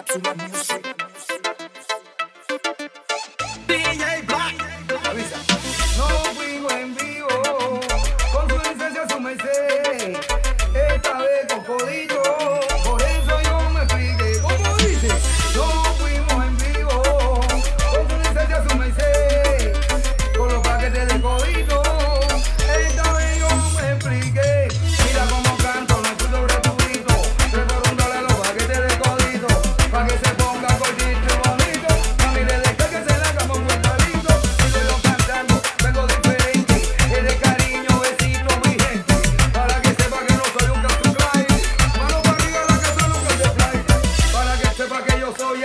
Capsule music.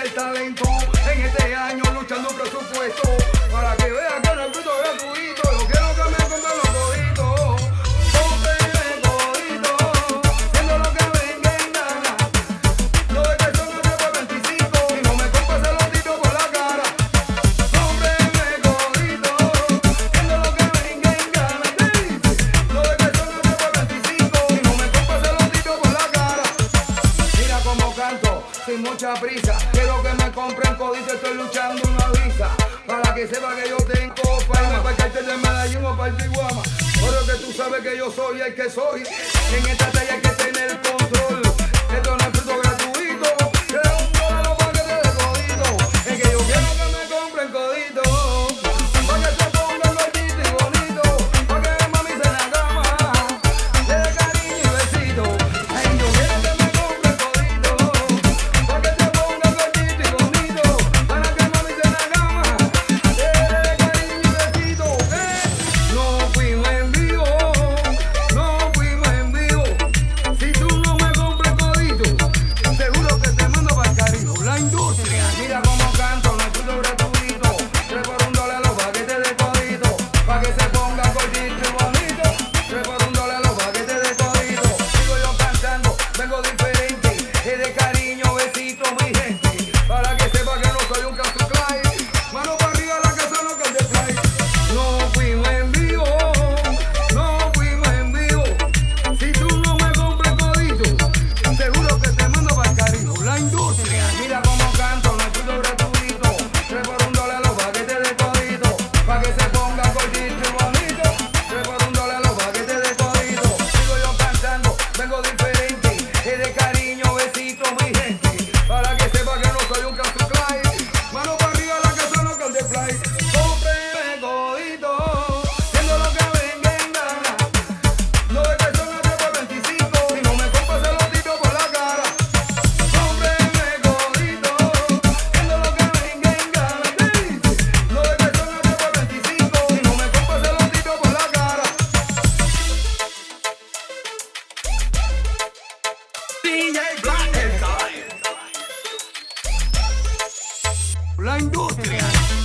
talento. En este año luchando un presupuesto para que vean sin mucha prisa. Quiero que me compren codicia, estoy luchando una visa. Para que sepa que yo tengo fama, para que cartel de Medellín o para el Pero que tú sabes que yo soy el que soy. En esta talla hay que tener ブラインドって